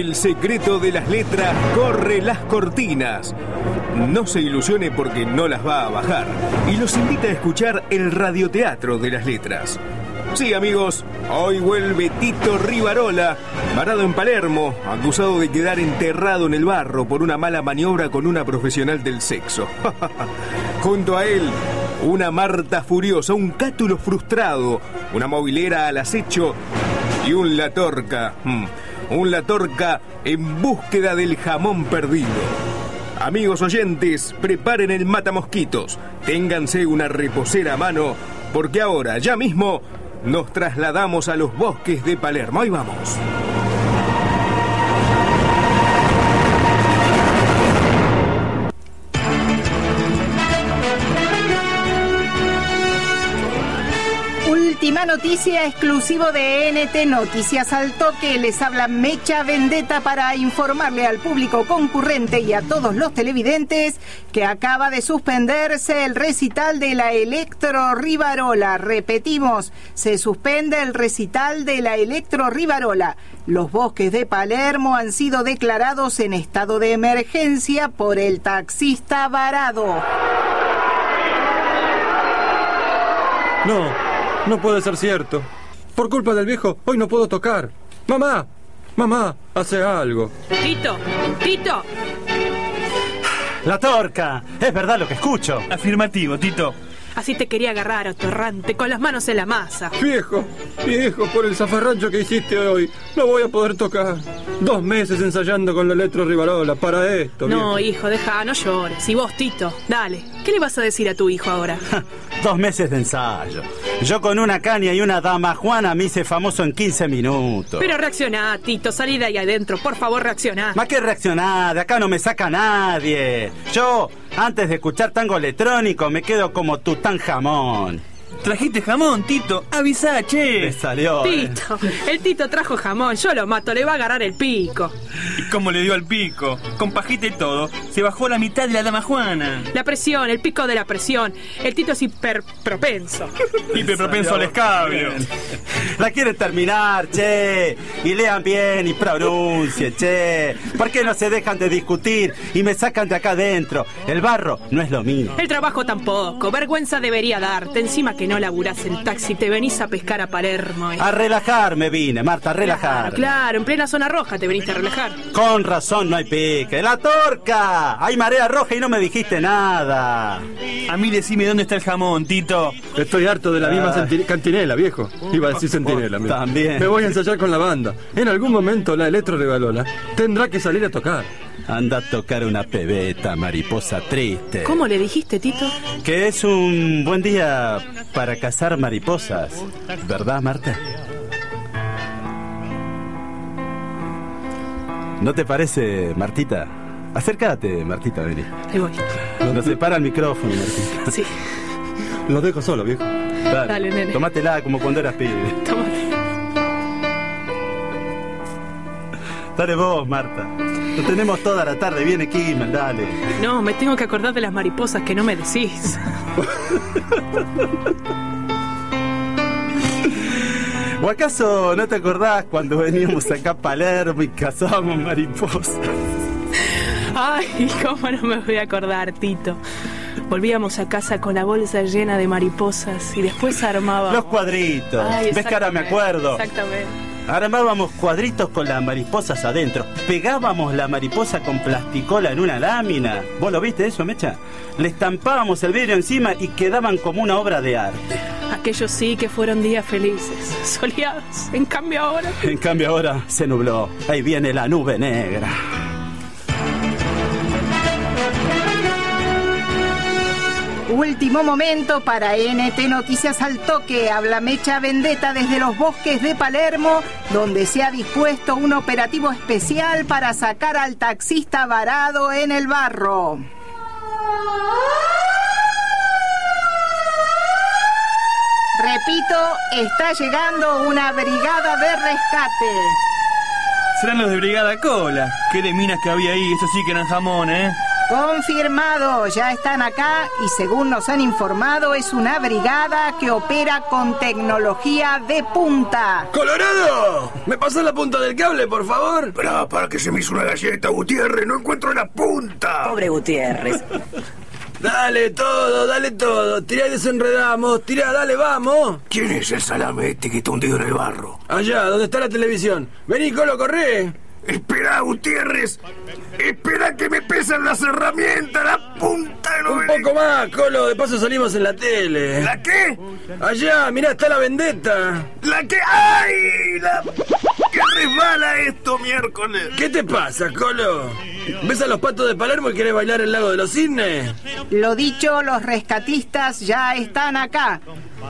El secreto de las letras corre las cortinas. No se ilusione porque no las va a bajar. Y los invita a escuchar el radioteatro de las letras. Sí, amigos, hoy vuelve Tito Rivarola, varado en Palermo, acusado de quedar enterrado en el barro por una mala maniobra con una profesional del sexo. Junto a él, una Marta furiosa, un cátulo frustrado, una movilera al acecho y un Latorca. Un Latorca en búsqueda del jamón perdido. Amigos oyentes, preparen el matamosquitos, ténganse una reposera a mano, porque ahora, ya mismo, nos trasladamos a los bosques de Palermo. Ahí vamos. Última noticia exclusivo de NT Noticias al Toque. Les habla Mecha Vendetta para informarle al público concurrente y a todos los televidentes que acaba de suspenderse el recital de la Electro Rivarola. Repetimos, se suspende el recital de la Electro Rivarola. Los bosques de Palermo han sido declarados en estado de emergencia por el taxista varado. No, no puede ser cierto. Por culpa del viejo, hoy no puedo tocar. Mamá, mamá, hace algo. Tito, Tito. La torca. Es verdad lo que escucho. Afirmativo, Tito. Así te quería agarrar, atorrante, con las manos en la masa. Viejo, viejo, por el zafarrancho que hiciste hoy, no voy a poder tocar. Dos meses ensayando con la Electro Rivarola para esto. No, viejo. hijo, deja, no llores. Y vos, Tito, dale. ¿Qué le vas a decir a tu hijo ahora? Dos meses de ensayo. Yo con una caña y una dama Juana me hice famoso en 15 minutos. Pero reaccioná, Tito, salí de ahí adentro. Por favor, reaccioná. ¿Ma qué reaccionar? De acá no me saca nadie. Yo, antes de escuchar tango electrónico, me quedo como tután jamón. Trajiste jamón, Tito. Avisá, Me che. salió. eh. Tito, el Tito trajo jamón. Yo lo mato, le va a agarrar el pico. ¿Y cómo le dio al pico? Con pajita y todo. Se bajó la mitad de la dama Juana. La presión, el pico de la presión. El Tito es hiperpropenso. Hiper propenso al escabio. La quieren terminar, che. Y lean bien y pronuncien, che. ¿Por qué no se dejan de discutir y me sacan de acá adentro? El barro no es lo mío. El trabajo tampoco. Vergüenza debería darte. Encima que no laburás el taxi, te venís a pescar a Palermo. eh. A relajarme vine, Marta, a relajar. Claro, en plena zona roja te veniste a relajar. Con razón no hay pique. ¡La torca! Hay marea roja y no me dijiste nada. A mí decime dónde está el jamón, Tito. Estoy harto de la misma senti- cantinela, viejo. Iba a decir centinela. mira. También. Me voy a ensayar con la banda. En algún momento la Electro Rivalola tendrá que salir a tocar. Anda a tocar una pebeta, mariposa triste. ¿Cómo le dijiste, Tito? Que es un buen día para cazar mariposas. ¿Verdad, Marta? ¿No te parece, Martita? Acércate, Martita, vení. Ahí voy. Nos separa el micrófono, Martita. Sí, Lo dejo solo, viejo. Dale, Dale, nene. Tómatela como cuando eras pibe. tómate. Dale vos, Marta. Lo tenemos toda la tarde. Viene Kimmel, dale. No, me tengo que acordar de las mariposas que no me decís. ¿O acaso no te acordás cuando veníamos acá a Palermo y cazábamos mariposas? Ay, cómo no me voy a acordar, Tito. Volvíamos a casa con la bolsa llena de mariposas y después armábamos. Los cuadritos. Ay, ¿Ves que ahora me acuerdo? Exactamente. Armábamos cuadritos con las mariposas adentro. Pegábamos la mariposa con plasticola en una lámina. ¿Vos lo viste eso, Mecha? Le estampábamos el vidrio encima y quedaban como una obra de arte. Aquellos sí que fueron días felices, soleados. En cambio ahora... En cambio ahora se nubló. Ahí viene la nube negra. Último momento para NT Noticias al Toque. Habla Mecha Vendetta desde los bosques de Palermo, donde se ha dispuesto un operativo especial para sacar al taxista varado en el barro. Repito, está llegando una brigada de rescate. Serán los de Brigada Cola. Qué de minas que había ahí. Eso sí que eran jamón, ¿eh? Confirmado, ya están acá y según nos han informado es una brigada que opera con tecnología de punta. ¡Colorado! ¿Me pasas la punta del cable, por favor? Esperá, para que se me hizo una galleta, Gutiérrez, no encuentro la punta. Pobre Gutiérrez. Dale todo, dale todo. Tirá y desenredamos. Tirá, dale, vamos. ¿Quién es el salame este que está hundido en el barro? Allá, donde está la televisión. Vení, Colo, corre. Espera, Gutiérrez. Las herramientas, la punta de Un poco más, Colo. De paso salimos en la tele. ¿La qué? Allá, mirá, está la vendetta. ¿La qué? ¡Ay! La... ¡Qué resbala esto miércoles! ¿Qué te pasa, Colo? ¿Ves a los patos de Palermo y querés bailar el lago de los cisnes? Lo dicho, los rescatistas ya están acá.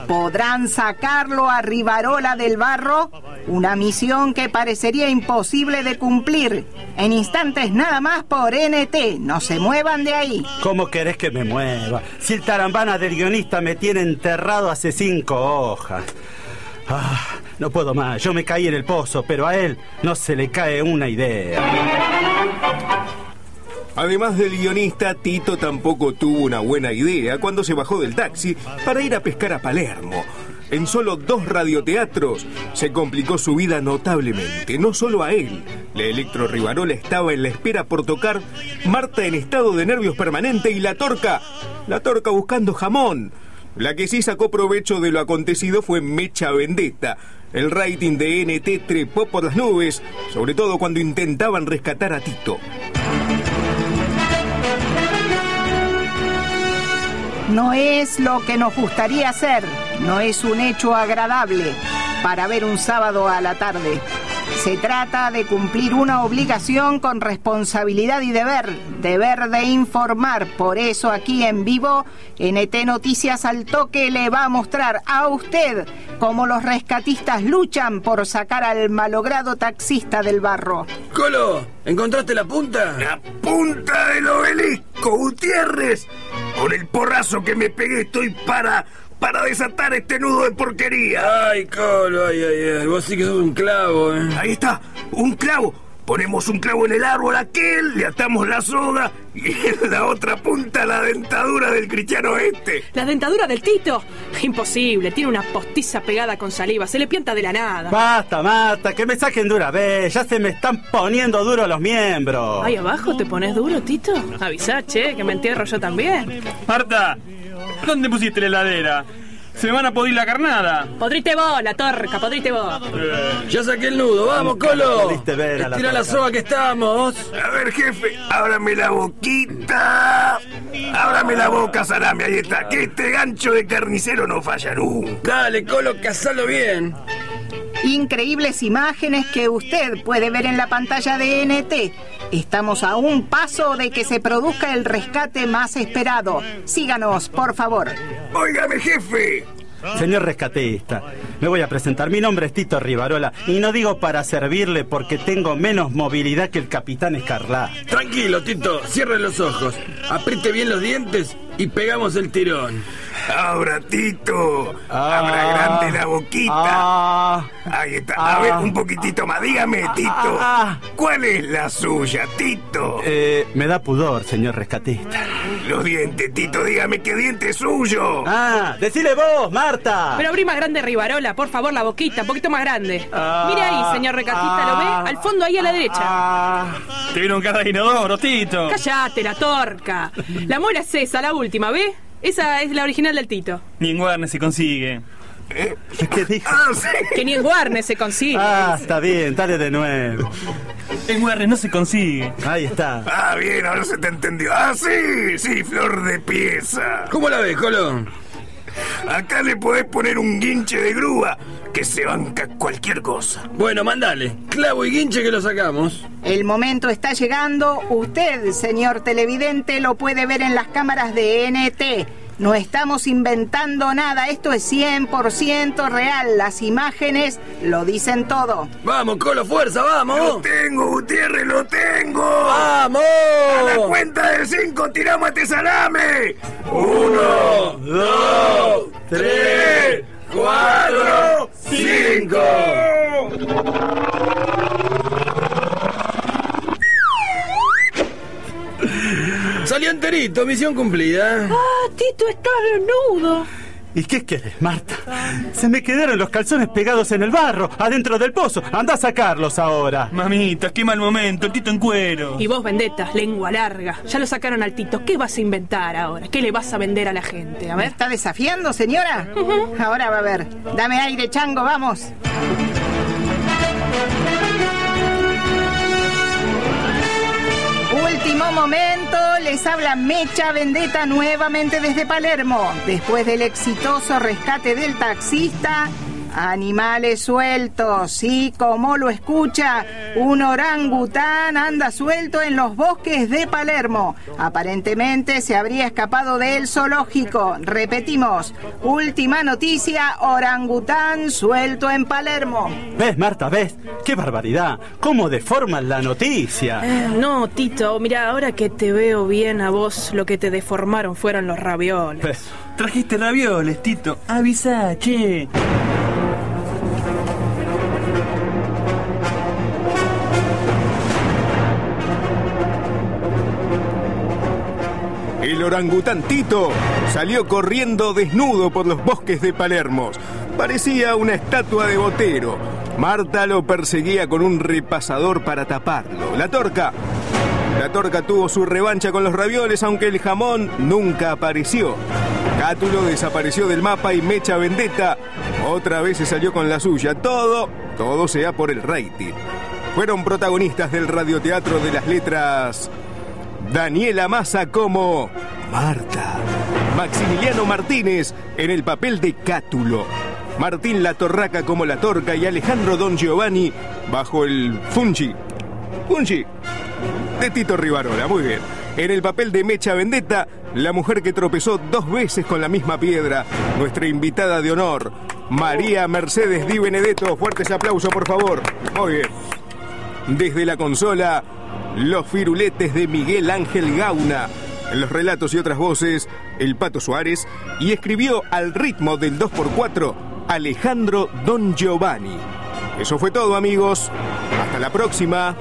¿Podrán sacarlo a Rivarola del barro? Una misión que parecería imposible de cumplir. En instantes nada más por NT. No se muevan de ahí. ¿Cómo querés que me mueva? Si el tarambana del guionista me tiene enterrado hace cinco hojas. Ah, no puedo más. Yo me caí en el pozo, pero a él no se le cae una idea. Además del guionista, Tito tampoco tuvo una buena idea cuando se bajó del taxi para ir a pescar a Palermo. En solo dos radioteatros se complicó su vida notablemente, no solo a él. La Electro Rivarola estaba en la espera por tocar, Marta en estado de nervios permanente y la Torca, la Torca buscando jamón. La que sí sacó provecho de lo acontecido fue Mecha Vendetta. El rating de NT trepó por las nubes, sobre todo cuando intentaban rescatar a Tito. No es lo que nos gustaría hacer, no es un hecho agradable para ver un sábado a la tarde. Se trata de cumplir una obligación con responsabilidad y deber, deber de informar. Por eso aquí en vivo, NT Noticias al toque le va a mostrar a usted cómo los rescatistas luchan por sacar al malogrado taxista del barro. Colo, ¿encontraste la punta? La punta del obelisco, Gutiérrez. Con el porrazo que me pegué estoy para para desatar este nudo de porquería. Ay, Colo, ay, ay, ay. Vos sí que sos un clavo, eh. Ahí está, un clavo. Ponemos un clavo en el árbol aquel, le atamos la soga y en la otra punta la dentadura del cristiano este. ¿La dentadura del Tito? Imposible, tiene una postiza pegada con saliva, se le pianta de la nada. Basta, Marta, que me saquen dura vez, ya se me están poniendo duros los miembros. ¿Ahí abajo te pones duro, Tito? Avisá, che, que me entierro yo también. Marta, ¿dónde pusiste la heladera? Se van a podrir la carnada. Podriste vos, la torca, podriste vos. Ya saqué el nudo, vamos, Colo. Ver a la Estira la soga que estamos. A ver, jefe, ábrame la boquita. Ábrame la boca, salame, ahí está. Que este gancho de carnicero no falla nunca. Dale, Colo, cazalo bien. Increíbles imágenes que usted puede ver en la pantalla de NT. Estamos a un paso de que se produzca el rescate más esperado. Síganos, por favor. Óigame, jefe. Señor rescatista, me voy a presentar. Mi nombre es Tito Rivarola y no digo para servirle porque tengo menos movilidad que el capitán Escarlá. Tranquilo, Tito, cierre los ojos, apriete bien los dientes y pegamos el tirón. Abra, Tito. Abra grande la boquita. Ah, Ahí está. A ver, Ah. un poquitito más. Dígame, Tito. ah. ¿Cuál es la suya, Tito? eh, me da pudor, señor rescatista. Los dientes, Tito. Dígame qué diente es suyo. Ah, decile vos, Marta. Pero abrí más grande Rivarola, por favor, la boquita, un poquito más grande. Ah, Mire ahí, señor recatista, ¿lo ah, ve? Al fondo, ahí a la derecha. Ah, Te vieron cara de inodoro, Tito. Cállate, la torca. La muela es esa, la última, ¿ve? Esa es la original del Tito. Ni en Warner se consigue. ¿Qué dijo? Ah, sí. Que ni en Warner se consigue. Ah, está bien, dale de nuevo. En Warner no se consigue. Ahí está. Ah, bien, ahora se te entendió. Ah, sí, sí, flor de pieza. ¿Cómo la ves, Colo? Acá le podés poner un guinche de grúa que se banca cualquier cosa. Bueno, mandale. Clavo y guinche que lo sacamos. El momento está llegando. Usted, señor televidente, lo puede ver en las cámaras de NT. No estamos inventando nada, esto es 100% real. Las imágenes lo dicen todo. Vamos, Colo, fuerza, ¡Lo vamos. tengo, Gutiérrez, lo tengo! ¡Vamos! ¡A la cuenta de cinco tiramos este salame! Uno, dos, tres, cuatro, cinco. Salió enterito, misión cumplida. Tito, estás desnudo. ¿Y qué querés, Marta? Se me quedaron los calzones pegados en el barro, adentro del pozo. Anda a sacarlos ahora. Mamita, qué mal momento, el Tito en cuero. Y vos, vendetta, lengua larga. Ya lo sacaron al Tito. ¿Qué vas a inventar ahora? ¿Qué le vas a vender a la gente? A ¿Me ver. está desafiando, señora? Ahora va a ver. Dame aire, chango, vamos. Último momento, les habla Mecha Vendetta nuevamente desde Palermo. Después del exitoso rescate del taxista, animales sueltos, sí, como lo escucha, un orangután anda suelto en los bosques de Palermo. Aparentemente se habría escapado del zoológico. Repetimos, última noticia, orangután suelto en Palermo. ¿Ves, Marta? ¿Ves? ¡Qué barbaridad! ¿Cómo deforman la noticia? Eh, no, Tito, mira, ahora que te veo bien a vos, lo que te deformaron fueron los ravioles. ¿Ves? Trajiste ravioles, Tito. Avisa, che. El Tito salió corriendo desnudo por los bosques de Palermo. Parecía una estatua de botero. Marta lo perseguía con un repasador para taparlo. La torca. La torca tuvo su revancha con los ravioles, aunque el jamón nunca apareció. Cátulo desapareció del mapa y Mecha Vendetta otra vez se salió con la suya. Todo, todo sea por el rating. Fueron protagonistas del radioteatro de las letras Daniela Massa como Marta. Maximiliano Martínez en el papel de Cátulo. Martín La Torraca como La Torca y Alejandro Don Giovanni bajo el Fungi. Fungi. De Tito Rivarola, muy bien. En el papel de Mecha Vendetta, la mujer que tropezó dos veces con la misma piedra, nuestra invitada de honor, María Mercedes Di Benedetto. Fuertes aplausos, por favor. Muy bien. Desde la consola, los firuletes de Miguel Ángel Gauna. Los relatos y otras voces, el Pato Suárez. Y escribió al ritmo del 2x4 Alejandro Don Giovanni. Eso fue todo, amigos. Hasta la próxima.